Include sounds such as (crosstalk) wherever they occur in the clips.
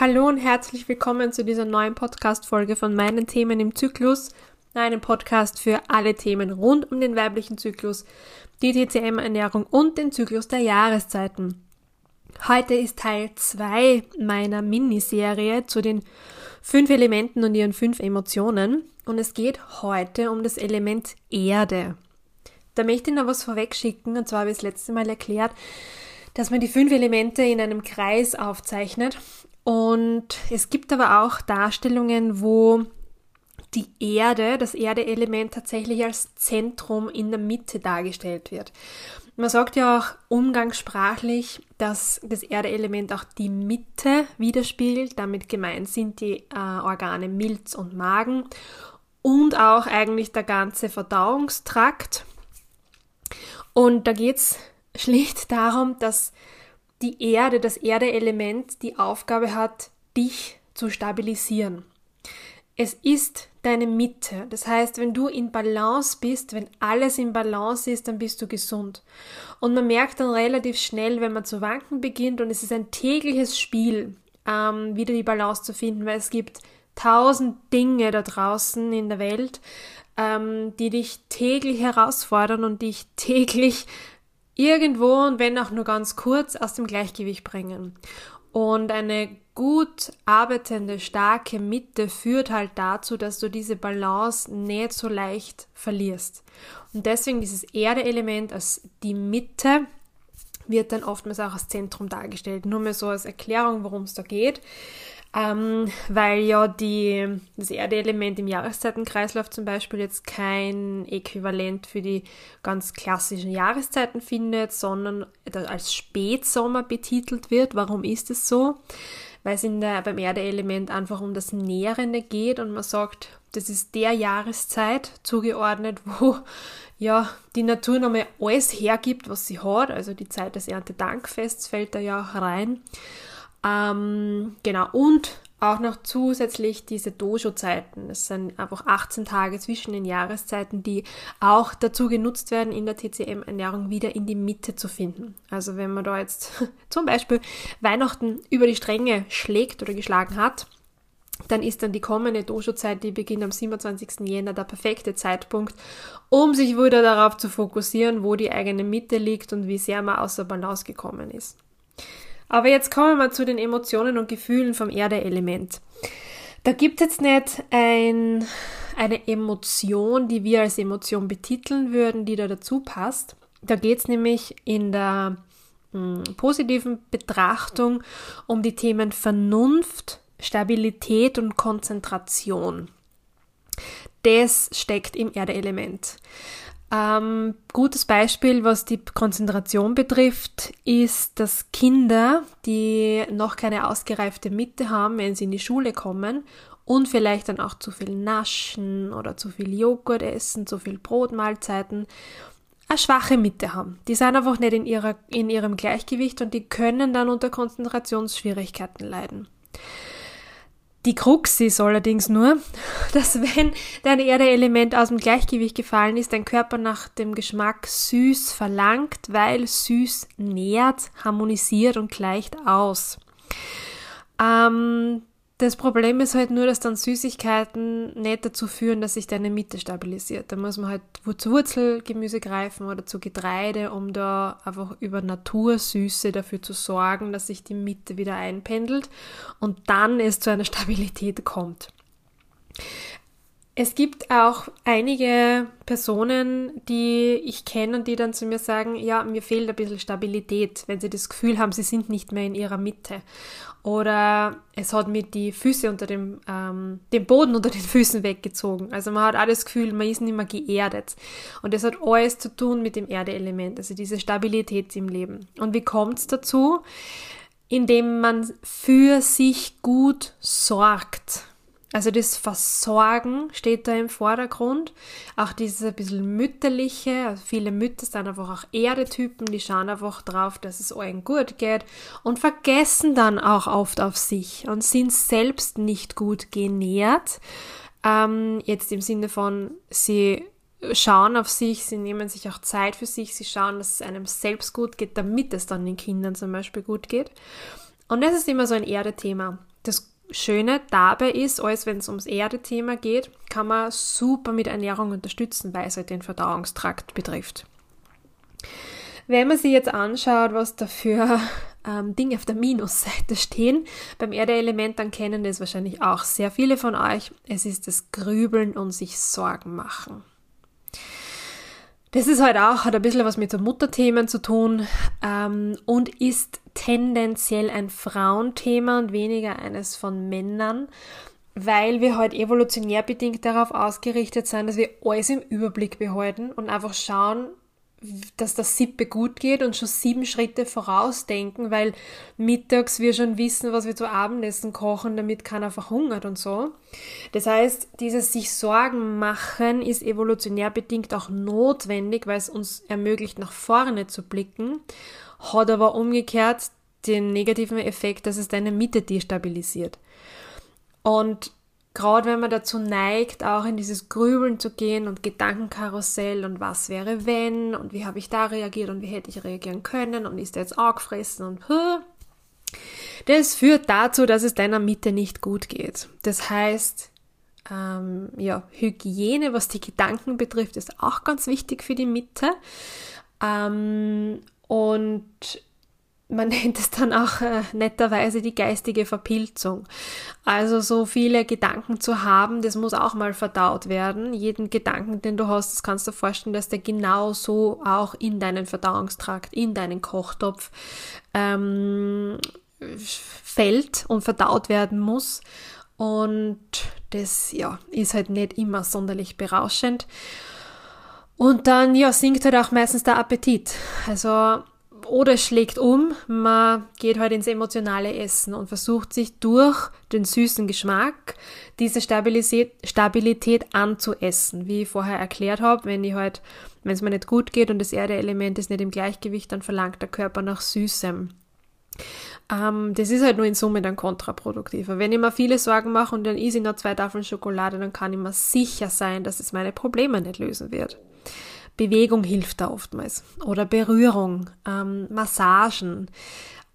Hallo und herzlich willkommen zu dieser neuen Podcast-Folge von meinen Themen im Zyklus, einem Podcast für alle Themen rund um den weiblichen Zyklus, die TCM-Ernährung und den Zyklus der Jahreszeiten. Heute ist Teil 2 meiner Miniserie zu den fünf Elementen und ihren fünf Emotionen und es geht heute um das Element Erde. Da möchte ich noch was vorwegschicken und zwar habe ich das letzte Mal erklärt, dass man die fünf Elemente in einem Kreis aufzeichnet und es gibt aber auch Darstellungen, wo die Erde, das Erdeelement tatsächlich als Zentrum in der Mitte dargestellt wird. Man sagt ja auch umgangssprachlich, dass das Erdeelement auch die Mitte widerspiegelt. Damit gemeint sind die äh, Organe Milz und Magen und auch eigentlich der ganze Verdauungstrakt. Und da geht es schlicht darum, dass die Erde, das Erdeelement, die Aufgabe hat, dich zu stabilisieren. Es ist deine Mitte. Das heißt, wenn du in Balance bist, wenn alles in Balance ist, dann bist du gesund. Und man merkt dann relativ schnell, wenn man zu wanken beginnt, und es ist ein tägliches Spiel, ähm, wieder die Balance zu finden, weil es gibt tausend Dinge da draußen in der Welt, ähm, die dich täglich herausfordern und dich täglich irgendwo und wenn auch nur ganz kurz aus dem Gleichgewicht bringen. Und eine gut arbeitende, starke Mitte führt halt dazu, dass du diese Balance nicht so leicht verlierst. Und deswegen dieses Erde-Element als die Mitte wird dann oftmals auch als Zentrum dargestellt. Nur mal so als Erklärung, worum es da geht ähm, weil ja die, das Erdeelement im Jahreszeitenkreislauf zum Beispiel jetzt kein Äquivalent für die ganz klassischen Jahreszeiten findet, sondern als Spätsommer betitelt wird. Warum ist es so? Weil es in der, beim Erdeelement einfach um das Nährende geht und man sagt, das ist der Jahreszeit zugeordnet, (laughs) wo ja die Natur nochmal alles hergibt, was sie hat. Also die Zeit des Erntedankfests fällt da ja auch rein. Ähm, genau, und auch noch zusätzlich diese Dojo-Zeiten. Das sind einfach 18 Tage zwischen den Jahreszeiten, die auch dazu genutzt werden, in der TCM-Ernährung wieder in die Mitte zu finden. Also wenn man da jetzt (laughs) zum Beispiel Weihnachten über die Stränge schlägt oder geschlagen hat, dann ist dann die kommende Dojo-Zeit, die beginnt am 27. Jänner, der perfekte Zeitpunkt, um sich wieder darauf zu fokussieren, wo die eigene Mitte liegt und wie sehr man außer Balance gekommen ist. Aber jetzt kommen wir zu den Emotionen und Gefühlen vom Erdeelement. Da gibt es jetzt nicht ein, eine Emotion, die wir als Emotion betiteln würden, die da dazu passt. Da geht es nämlich in der hm, positiven Betrachtung um die Themen Vernunft, Stabilität und Konzentration. Das steckt im Erdeelement. Ähm, gutes Beispiel, was die Konzentration betrifft, ist, dass Kinder, die noch keine ausgereifte Mitte haben, wenn sie in die Schule kommen und vielleicht dann auch zu viel naschen oder zu viel Joghurt essen, zu viel Brotmahlzeiten, eine schwache Mitte haben. Die sind einfach nicht in, ihrer, in ihrem Gleichgewicht und die können dann unter Konzentrationsschwierigkeiten leiden. Die Krux ist allerdings nur, (laughs) dass wenn dein Erdeelement aus dem Gleichgewicht gefallen ist, dein Körper nach dem Geschmack süß verlangt, weil süß nährt, harmonisiert und gleicht aus. Ähm, das Problem ist halt nur, dass dann Süßigkeiten nicht dazu führen, dass sich deine Mitte stabilisiert. Da muss man halt zu Wurzelgemüse greifen oder zu Getreide, um da einfach über Natursüße dafür zu sorgen, dass sich die Mitte wieder einpendelt und dann es zu einer Stabilität kommt. Es gibt auch einige Personen, die ich kenne und die dann zu mir sagen, ja, mir fehlt ein bisschen Stabilität, wenn sie das Gefühl haben, sie sind nicht mehr in ihrer Mitte. Oder es hat mir die Füße unter dem, ähm, den Boden unter den Füßen weggezogen. Also man hat auch das Gefühl, man ist nicht mehr geerdet. Und das hat alles zu tun mit dem Erdeelement, also diese Stabilität im Leben. Und wie kommt es dazu? Indem man für sich gut sorgt. Also das Versorgen steht da im Vordergrund. Auch dieses ein bisschen mütterliche. Also viele Mütter sind einfach auch Erdetypen, die schauen einfach drauf, dass es allen gut geht und vergessen dann auch oft auf sich und sind selbst nicht gut genährt. Ähm, jetzt im Sinne von, sie schauen auf sich, sie nehmen sich auch Zeit für sich, sie schauen, dass es einem selbst gut geht, damit es dann den Kindern zum Beispiel gut geht. Und das ist immer so ein Erdethema. Das Schöne dabei ist, alles wenn es ums Erde-Thema geht, kann man super mit Ernährung unterstützen, weil es halt den Verdauungstrakt betrifft. Wenn man sich jetzt anschaut, was dafür (laughs) ähm, Dinge auf der Minusseite stehen, beim Erdeelement, dann kennen das wahrscheinlich auch sehr viele von euch. Es ist das Grübeln und sich Sorgen machen. Das ist halt auch, hat ein bisschen was mit so Mutterthemen zu tun ähm, und ist tendenziell ein Frauenthema und weniger eines von Männern, weil wir halt evolutionär bedingt darauf ausgerichtet sind, dass wir alles im Überblick behalten und einfach schauen, dass das Sippe gut geht und schon sieben Schritte vorausdenken, weil mittags wir schon wissen, was wir zu Abendessen kochen, damit keiner verhungert und so. Das heißt, dieses sich Sorgen machen ist evolutionär bedingt auch notwendig, weil es uns ermöglicht, nach vorne zu blicken, hat aber umgekehrt den negativen Effekt, dass es deine Mitte destabilisiert. Und gerade wenn man dazu neigt, auch in dieses Grübeln zu gehen und Gedankenkarussell und was wäre wenn und wie habe ich da reagiert und wie hätte ich reagieren können und ist der jetzt auch gefressen und das führt dazu, dass es deiner Mitte nicht gut geht. Das heißt, ähm, ja, Hygiene, was die Gedanken betrifft, ist auch ganz wichtig für die Mitte. Ähm, und man (laughs) nennt es dann auch äh, netterweise die geistige Verpilzung. Also so viele Gedanken zu haben, das muss auch mal verdaut werden. Jeden Gedanken, den du hast, das kannst du dir vorstellen, dass der genau so auch in deinen Verdauungstrakt, in deinen Kochtopf ähm, fällt und verdaut werden muss. Und das ja, ist halt nicht immer sonderlich berauschend. Und dann ja, sinkt halt auch meistens der Appetit. Also oder schlägt um, man geht halt ins emotionale Essen und versucht sich durch den süßen Geschmack diese Stabilität, anzuessen. Wie ich vorher erklärt habe, wenn ich halt, wenn es mir nicht gut geht und das Erdeelement ist nicht im Gleichgewicht, dann verlangt der Körper nach Süßem. Ähm, das ist halt nur in Summe dann kontraproduktiver. Wenn ich mir viele Sorgen mache und dann esse ich noch zwei Tafeln Schokolade, dann kann ich mir sicher sein, dass es meine Probleme nicht lösen wird. Bewegung hilft da oftmals oder Berührung, ähm, Massagen,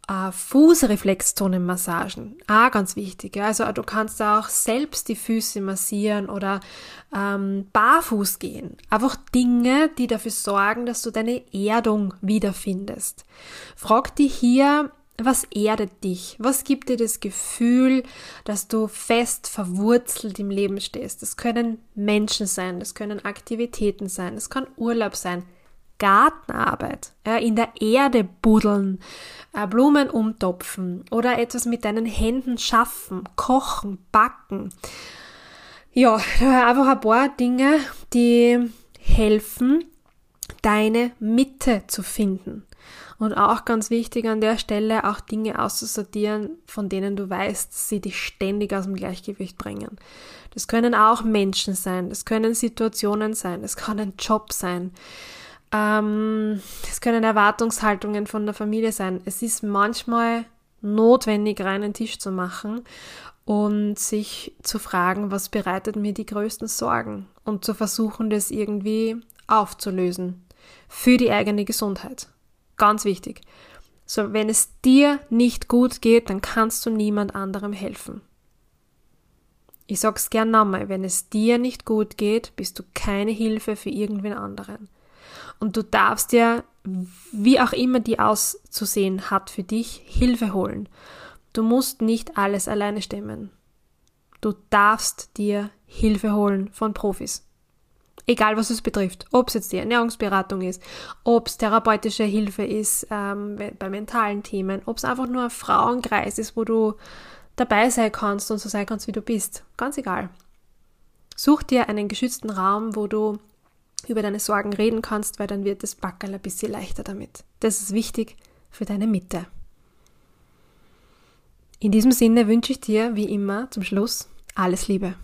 äh, Fußreflexzonenmassagen, ah, ganz wichtig. Ja. Also du kannst auch selbst die Füße massieren oder ähm, barfuß gehen. Einfach Dinge, die dafür sorgen, dass du deine Erdung wiederfindest. Frag dich hier, was erdet dich? Was gibt dir das Gefühl, dass du fest verwurzelt im Leben stehst? Das können Menschen sein, das können Aktivitäten sein, das kann Urlaub sein, Gartenarbeit, ja, in der Erde buddeln, äh, Blumen umtopfen oder etwas mit deinen Händen schaffen, kochen, backen. Ja, einfach ein paar Dinge, die helfen, deine Mitte zu finden. Und auch ganz wichtig an der Stelle, auch Dinge auszusortieren, von denen du weißt, sie dich ständig aus dem Gleichgewicht bringen. Das können auch Menschen sein, das können Situationen sein, das kann ein Job sein, ähm, das können Erwartungshaltungen von der Familie sein. Es ist manchmal notwendig, reinen Tisch zu machen und sich zu fragen, was bereitet mir die größten Sorgen und zu versuchen, das irgendwie aufzulösen für die eigene Gesundheit. Ganz wichtig. So, wenn es dir nicht gut geht, dann kannst du niemand anderem helfen. Ich sag's gern nochmal, wenn es dir nicht gut geht, bist du keine Hilfe für irgendwen anderen. Und du darfst dir, wie auch immer die auszusehen hat für dich, Hilfe holen. Du musst nicht alles alleine stemmen. Du darfst dir Hilfe holen von Profis. Egal was es betrifft. Ob es jetzt die Ernährungsberatung ist, ob es therapeutische Hilfe ist ähm, bei mentalen Themen, ob es einfach nur ein Frauenkreis ist, wo du dabei sein kannst und so sein kannst, wie du bist. Ganz egal. Such dir einen geschützten Raum, wo du über deine Sorgen reden kannst, weil dann wird das Backerl ein bisschen leichter damit. Das ist wichtig für deine Mitte. In diesem Sinne wünsche ich dir, wie immer, zum Schluss alles Liebe.